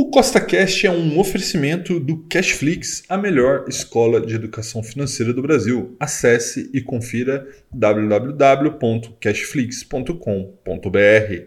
O CostaCast é um oferecimento do Cashflix, a melhor escola de educação financeira do Brasil. Acesse e confira www.cashflix.com.br.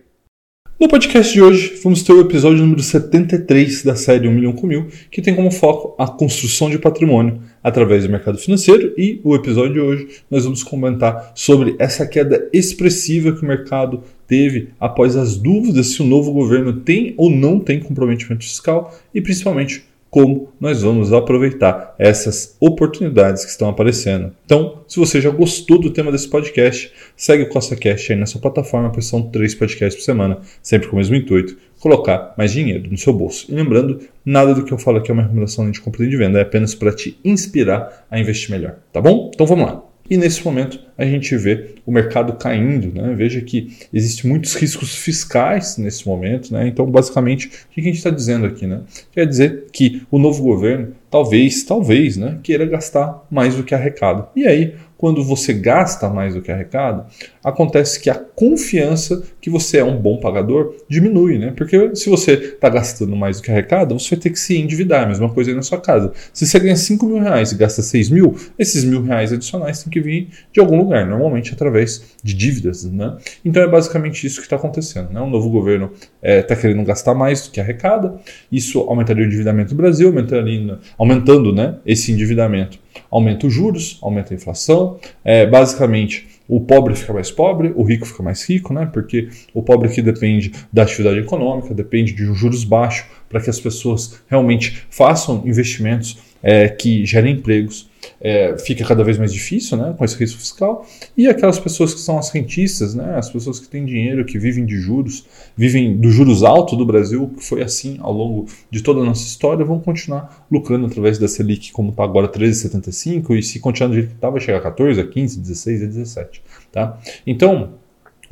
No podcast de hoje, vamos ter o episódio número 73 da série 1 milhão com mil, que tem como foco a construção de patrimônio através do mercado financeiro e o episódio de hoje nós vamos comentar sobre essa queda expressiva que o mercado teve após as dúvidas se o novo governo tem ou não tem comprometimento fiscal e principalmente como nós vamos aproveitar essas oportunidades que estão aparecendo. Então, se você já gostou do tema desse podcast, segue o CostaCast aí na sua plataforma, pois são três podcasts por semana, sempre com o mesmo intuito, colocar mais dinheiro no seu bolso. E lembrando, nada do que eu falo aqui é uma recomendação de compra e de venda, é apenas para te inspirar a investir melhor, tá bom? Então vamos lá. E nesse momento a gente vê o mercado caindo. Né? Veja que existem muitos riscos fiscais nesse momento. Né? Então, basicamente, o que a gente está dizendo aqui? Né? Quer dizer que o novo governo talvez, talvez, né, queira gastar mais do que arrecada. E aí, quando você gasta mais do que arrecada, acontece que a confiança que você é um bom pagador diminui, né? Porque se você está gastando mais do que arrecada, você vai ter que se endividar, a mesma coisa aí na sua casa. Se você ganha 5 mil reais e gasta 6 mil, esses mil reais adicionais têm que vir de algum lugar, normalmente através de dívidas, né? Então é basicamente isso que está acontecendo, né? O novo governo está é, tá querendo gastar mais do que arrecada, isso aumentaria o endividamento do Brasil, aumentaria, aumentando né, esse endividamento aumenta os juros, aumenta a inflação, é, basicamente o pobre fica mais pobre, o rico fica mais rico, né? Porque o pobre aqui depende da atividade econômica, depende de um juros baixos para que as pessoas realmente façam investimentos é, que gerem empregos é, fica cada vez mais difícil, né, com esse risco fiscal. E aquelas pessoas que são as rentistas, né, as pessoas que têm dinheiro, que vivem de juros, vivem dos juros altos do Brasil, que foi assim ao longo de toda a nossa história, vão continuar lucrando através da Selic, como está agora 13,75, e se continuar do jeito que está, vai chegar a 14, a 15, 16, a 17. Tá? Então,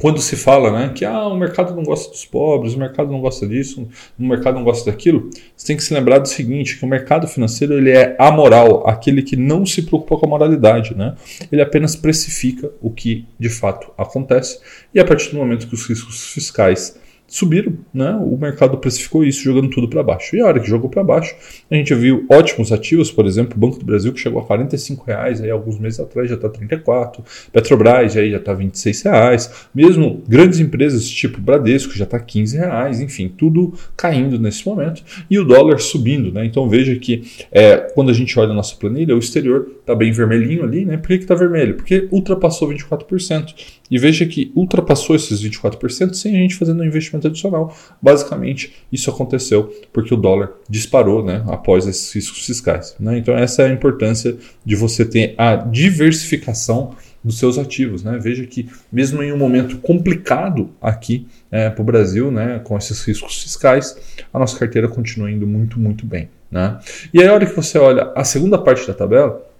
quando se fala né, que ah, o mercado não gosta dos pobres, o mercado não gosta disso, o mercado não gosta daquilo, você tem que se lembrar do seguinte, que o mercado financeiro ele é amoral, aquele que não se preocupa com a moralidade. Né? Ele apenas precifica o que de fato acontece e a partir do momento que os riscos fiscais subiram, né? O mercado precificou isso jogando tudo para baixo. E a hora que jogou para baixo, a gente viu ótimos ativos, por exemplo, o Banco do Brasil que chegou a 45 reais aí alguns meses atrás já está 34, Petrobras aí já está 26 reais, mesmo grandes empresas tipo Bradesco já está 15 reais, enfim, tudo caindo nesse momento e o dólar subindo, né? Então veja que é, quando a gente olha a nossa planilha, o exterior está bem vermelhinho ali, né? Por que está vermelho? Porque ultrapassou 24%. E veja que ultrapassou esses 24% sem a gente fazendo um investimento adicional. Basicamente, isso aconteceu porque o dólar disparou né, após esses riscos fiscais. Né? Então, essa é a importância de você ter a diversificação dos seus ativos. Né? Veja que, mesmo em um momento complicado aqui é, para o Brasil, né, com esses riscos fiscais, a nossa carteira continua indo muito, muito bem. Né? E aí, a hora que você olha a segunda parte da tabela,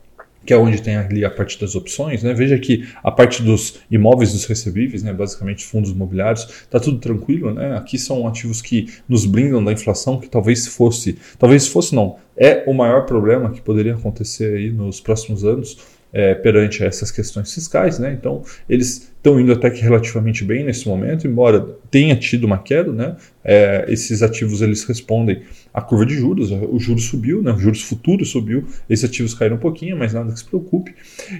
que é onde tem ali a parte das opções, né? Veja que a parte dos imóveis dos recebíveis, né? basicamente fundos imobiliários, está tudo tranquilo, né? Aqui são ativos que nos blindam da inflação, que talvez fosse, talvez fosse não, é o maior problema que poderia acontecer aí nos próximos anos é, perante essas questões fiscais, né? Então eles estão indo até que relativamente bem nesse momento, embora tenha tido uma queda, né? É, esses ativos eles respondem à curva de juros, o juros subiu, né? O juros futuros subiu, esses ativos caíram um pouquinho, mas nada que se preocupe.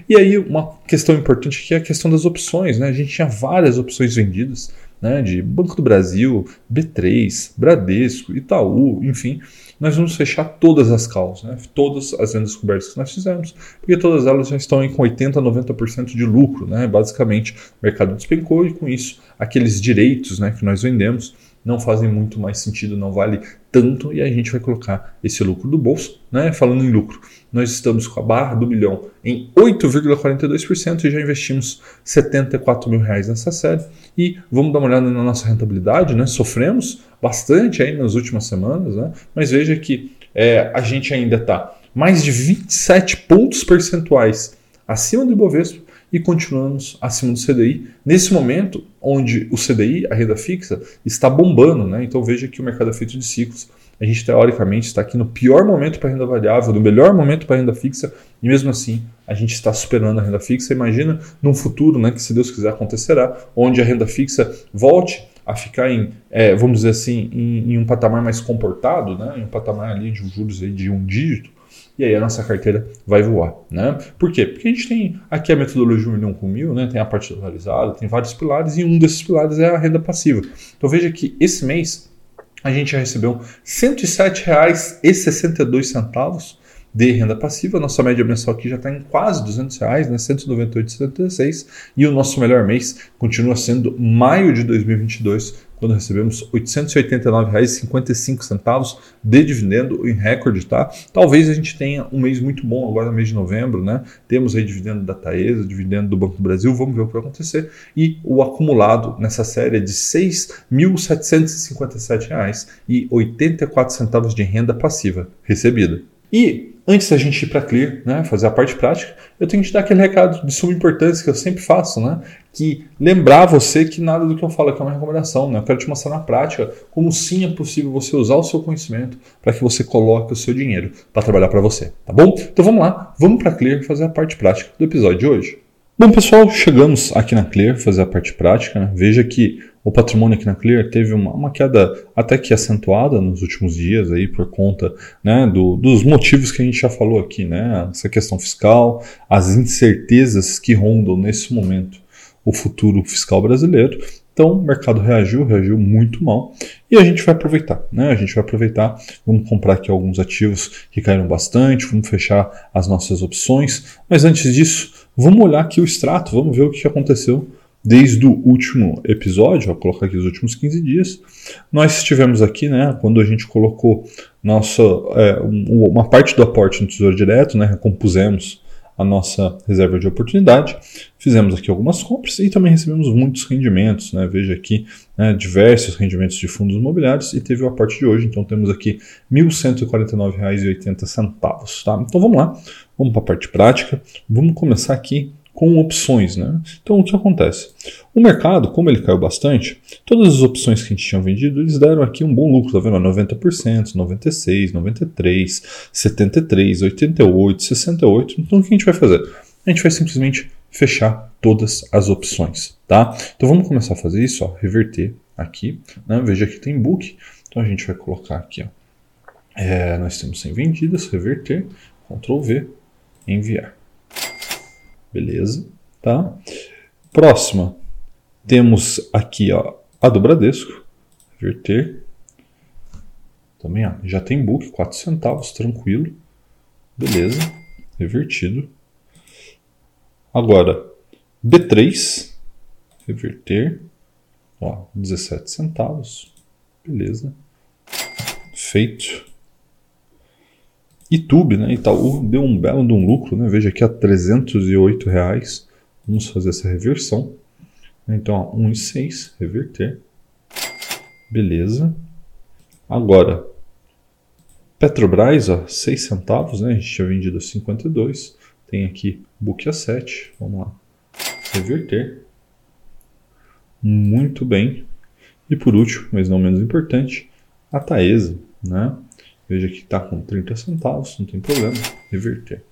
E aí uma questão importante que é a questão das opções, né? A gente tinha várias opções vendidas, né? De Banco do Brasil, B3, Bradesco, Itaú, enfim nós vamos fechar todas as calls, né? todas as vendas cobertas que nós fizemos, porque todas elas já estão com 80% a 90% de lucro. Né? Basicamente, o mercado despencou e com isso, aqueles direitos né, que nós vendemos não fazem muito mais sentido, não vale tanto e a gente vai colocar esse lucro do bolso. Né? Falando em lucro, nós estamos com a barra do milhão em 8,42% e já investimos 74 mil reais nessa série. E vamos dar uma olhada na nossa rentabilidade, né? sofremos bastante aí nas últimas semanas, né? mas veja que é, a gente ainda está mais de 27 pontos percentuais acima do Ibovespa e continuamos acima do CDI. Nesse momento, onde o CDI, a renda fixa, está bombando, né? Então veja que o mercado é feito de ciclos. A gente teoricamente está aqui no pior momento para renda variável, no melhor momento para renda fixa, e mesmo assim a gente está superando a renda fixa. Imagina num futuro, né, que se Deus quiser acontecerá, onde a renda fixa volte a ficar em, é, vamos dizer assim, em, em, um patamar mais comportado, né, em um patamar ali de juros de um dígito, e aí a nossa carteira vai voar. Né? Por quê? Porque a gente tem aqui a metodologia 1 milhão com mil, né? tem a parte dolarizada, tem vários pilares, e um desses pilares é a renda passiva. Então veja que esse mês a gente já recebeu R$ 107,62 de renda passiva. Nossa média mensal aqui já está em quase 200 reais, né? 198,76. E o nosso melhor mês continua sendo maio de 2022, quando recebemos R$ 889,55 de dividendo em recorde, tá? Talvez a gente tenha um mês muito bom agora no mês de novembro, né? Temos aí dividendo da Taesa, dividendo do Banco do Brasil, vamos ver o que vai acontecer. E o acumulado nessa série é de R$ 6.757,84 de renda passiva recebida. E antes da gente ir para Clear, né, fazer a parte prática, eu tenho que te dar aquele recado de suma importância que eu sempre faço, né? Que lembrar você que nada do que eu falo aqui é uma recomendação, né? Eu quero te mostrar na prática como sim é possível você usar o seu conhecimento para que você coloque o seu dinheiro para trabalhar para você, tá bom? Então vamos lá, vamos para Clear fazer a parte prática do episódio de hoje. Bom, pessoal, chegamos aqui na Clear fazer a parte prática. Né? Veja que o patrimônio aqui na Clear teve uma, uma, queda até que acentuada nos últimos dias aí por conta né, do, dos motivos que a gente já falou aqui, né? Essa questão fiscal, as incertezas que rondam nesse momento o futuro fiscal brasileiro. Então o mercado reagiu, reagiu muito mal e a gente vai aproveitar, né? A gente vai aproveitar, vamos comprar aqui alguns ativos que caíram bastante, vamos fechar as nossas opções, mas antes disso, vamos olhar aqui o extrato, vamos ver o que aconteceu desde o último episódio, vou colocar aqui os últimos 15 dias, nós estivemos aqui, né, quando a gente colocou nossa, é, uma parte do aporte no Tesouro Direto, né, recompusemos a nossa reserva de oportunidade, fizemos aqui algumas compras e também recebemos muitos rendimentos, né, veja aqui né, diversos rendimentos de fundos imobiliários e teve o aporte de hoje, então temos aqui R$ 1.149,80, tá? Então vamos lá, vamos para a parte prática, vamos começar aqui com opções. Né? Então, o que acontece? O mercado, como ele caiu bastante, todas as opções que a gente tinha vendido, eles deram aqui um bom lucro, tá vendo? 90%, 96%, 93%, 73%, 88%, 68%. Então, o que a gente vai fazer? A gente vai simplesmente fechar todas as opções, tá? Então, vamos começar a fazer isso, ó, reverter aqui. Né? Veja que tem book, então a gente vai colocar aqui, ó. É, nós temos 100 vendidas, reverter, Ctrl V, enviar. Beleza, tá? Próxima, temos aqui ó, a do Bradesco, verter. Também ó, já tem book, 4 centavos, tranquilo. Beleza, revertido. Agora, B3, reverter, ó, 17 centavos. Beleza. Feito. YouTube, né, Itaú deu um belo de um lucro, né, veja aqui a 308 reais. Vamos fazer essa reversão. Então, 1,6, reverter. Beleza. Agora, Petrobras, ó, 6 centavos, né, a gente tinha vendido a 52. Tem aqui book a 7, vamos lá. Reverter. Muito bem. E por último, mas não menos importante, a Taesa, né? Veja que está com 30 centavos, não tem problema, reverter.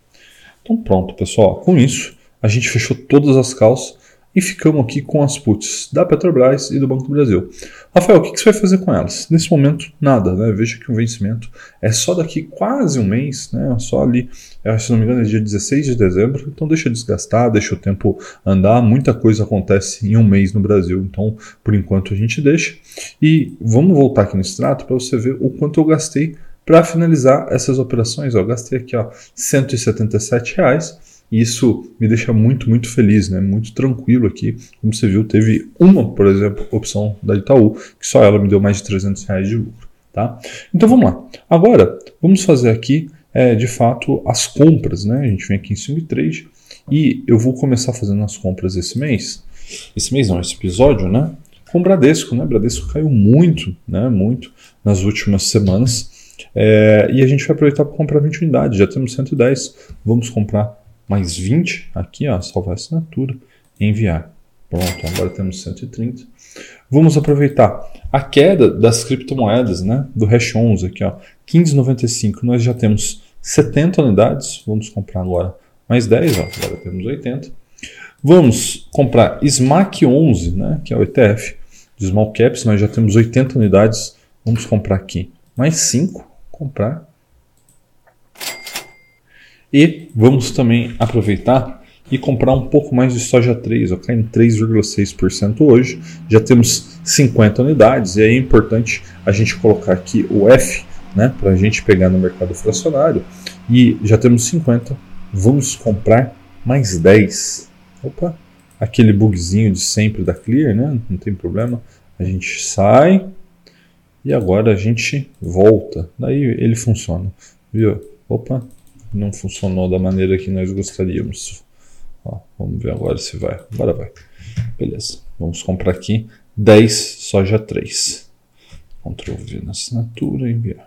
Então pronto, pessoal. Com isso, a gente fechou todas as calças e ficamos aqui com as puts da Petrobras e do Banco do Brasil. Rafael, o que você vai fazer com elas? Nesse momento, nada. Né? Veja que o vencimento é só daqui quase um mês, né? só ali, se não me engano, é dia 16 de dezembro. Então deixa desgastar, deixa o tempo andar. Muita coisa acontece em um mês no Brasil. Então, por enquanto, a gente deixa. E vamos voltar aqui no extrato para você ver o quanto eu gastei para finalizar essas operações, ó, gastei aqui ó, 177 reais. E isso me deixa muito, muito feliz, né? muito tranquilo aqui. Como você viu, teve uma, por exemplo, opção da Itaú, que só ela me deu mais de 300 reais de lucro. Tá? Então vamos lá. Agora, vamos fazer aqui, é, de fato, as compras. Né? A gente vem aqui em Swing Trade e eu vou começar fazendo as compras esse mês. Esse mês não, esse episódio, né? Com o Bradesco, né? O Bradesco caiu muito, né? Muito nas últimas semanas. É, e a gente vai aproveitar para comprar 20 unidades. Já temos 110, vamos comprar mais 20 aqui, ó, salvar assinatura, enviar. Pronto, agora temos 130. Vamos aproveitar a queda das criptomoedas, né, do Hash 11 aqui, ó, 15,95. Nós já temos 70 unidades, vamos comprar agora mais 10, ó, agora temos 80. Vamos comprar SMAC 11, né, que é o ETF de Small Caps, nós já temos 80 unidades, vamos comprar aqui mais 5, comprar. E vamos também aproveitar e comprar um pouco mais de soja 3, ok? Em 3,6% hoje. Já temos 50 unidades e é importante a gente colocar aqui o F, né, para a gente pegar no mercado fracionário. E já temos 50, vamos comprar mais 10. Opa, aquele bugzinho de sempre da Clear, né? Não tem problema. A gente sai e agora a gente volta. Daí ele funciona, viu? Opa, não funcionou da maneira que nós gostaríamos. Ó, vamos ver agora se vai. Agora vai. Beleza. Vamos comprar aqui 10 soja 3. Ctrl V na assinatura e enviar.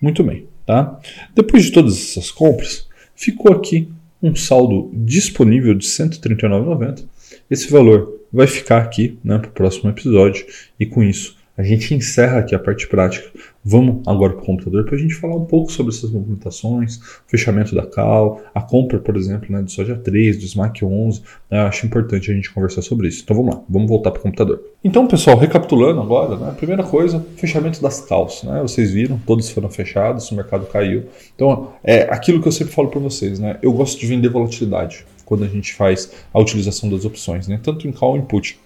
Muito bem, tá? Depois de todas essas compras, ficou aqui um saldo disponível de R$ 139,90. Esse valor vai ficar aqui né, para o próximo episódio e com isso a gente encerra aqui a parte prática. Vamos agora para o computador para a gente falar um pouco sobre essas movimentações, fechamento da Cal, a compra, por exemplo, né, do Soja 3, do SMAC 11. Né, acho importante a gente conversar sobre isso. Então vamos lá, vamos voltar para o computador. Então, pessoal, recapitulando agora, né, primeira coisa, fechamento das Cals. Né, vocês viram, todos foram fechados, o mercado caiu. Então, é aquilo que eu sempre falo para vocês. Né, eu gosto de vender volatilidade quando a gente faz a utilização das opções, né, tanto em Call e Input.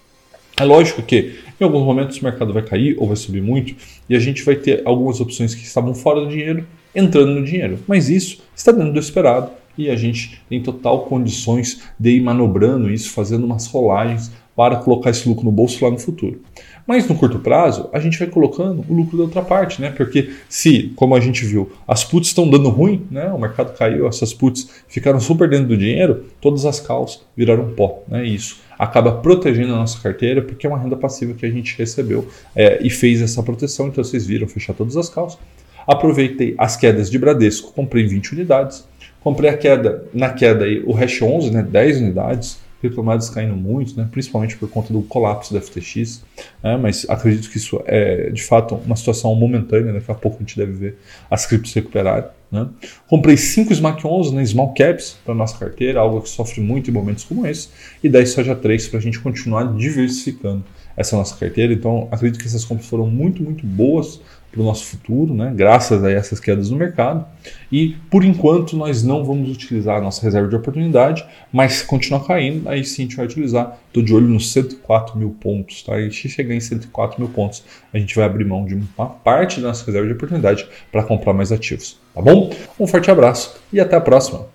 É lógico que em alguns momentos o mercado vai cair ou vai subir muito e a gente vai ter algumas opções que estavam fora do dinheiro entrando no dinheiro. Mas isso está dentro do esperado e a gente tem total condições de ir manobrando isso, fazendo umas rolagens para colocar esse lucro no bolso lá no futuro. Mas no curto prazo, a gente vai colocando o lucro da outra parte, né? Porque se, como a gente viu, as puts estão dando ruim, né? O mercado caiu, essas puts ficaram super dentro do dinheiro, todas as calls viraram pó, né? Isso acaba protegendo a nossa carteira, porque é uma renda passiva que a gente recebeu é, e fez essa proteção. Então vocês viram fechar todas as calças. Aproveitei as quedas de Bradesco, comprei 20 unidades. Comprei a queda, na queda aí, o Hash 11, né, 10 unidades criptomoedas caindo muito, né, principalmente por conta do colapso da FTX, né, mas acredito que isso é de fato uma situação momentânea, daqui a pouco a gente deve ver as criptos recuperarem. Né. Comprei 5 SMAC 11 né, Small Caps para nossa carteira, algo que sofre muito em momentos como esse, e 10 Soja 3 para a gente continuar diversificando essa nossa carteira. Então acredito que essas compras foram muito, muito boas para o nosso futuro, né? graças a essas quedas no mercado. E por enquanto nós não vamos utilizar a nossa reserva de oportunidade, mas se continuar caindo, aí sim a gente vai utilizar. Estou de olho nos 104 mil pontos. Tá? E se chegar em 104 mil pontos, a gente vai abrir mão de uma parte da nossa reserva de oportunidade para comprar mais ativos. Tá bom? Um forte abraço e até a próxima.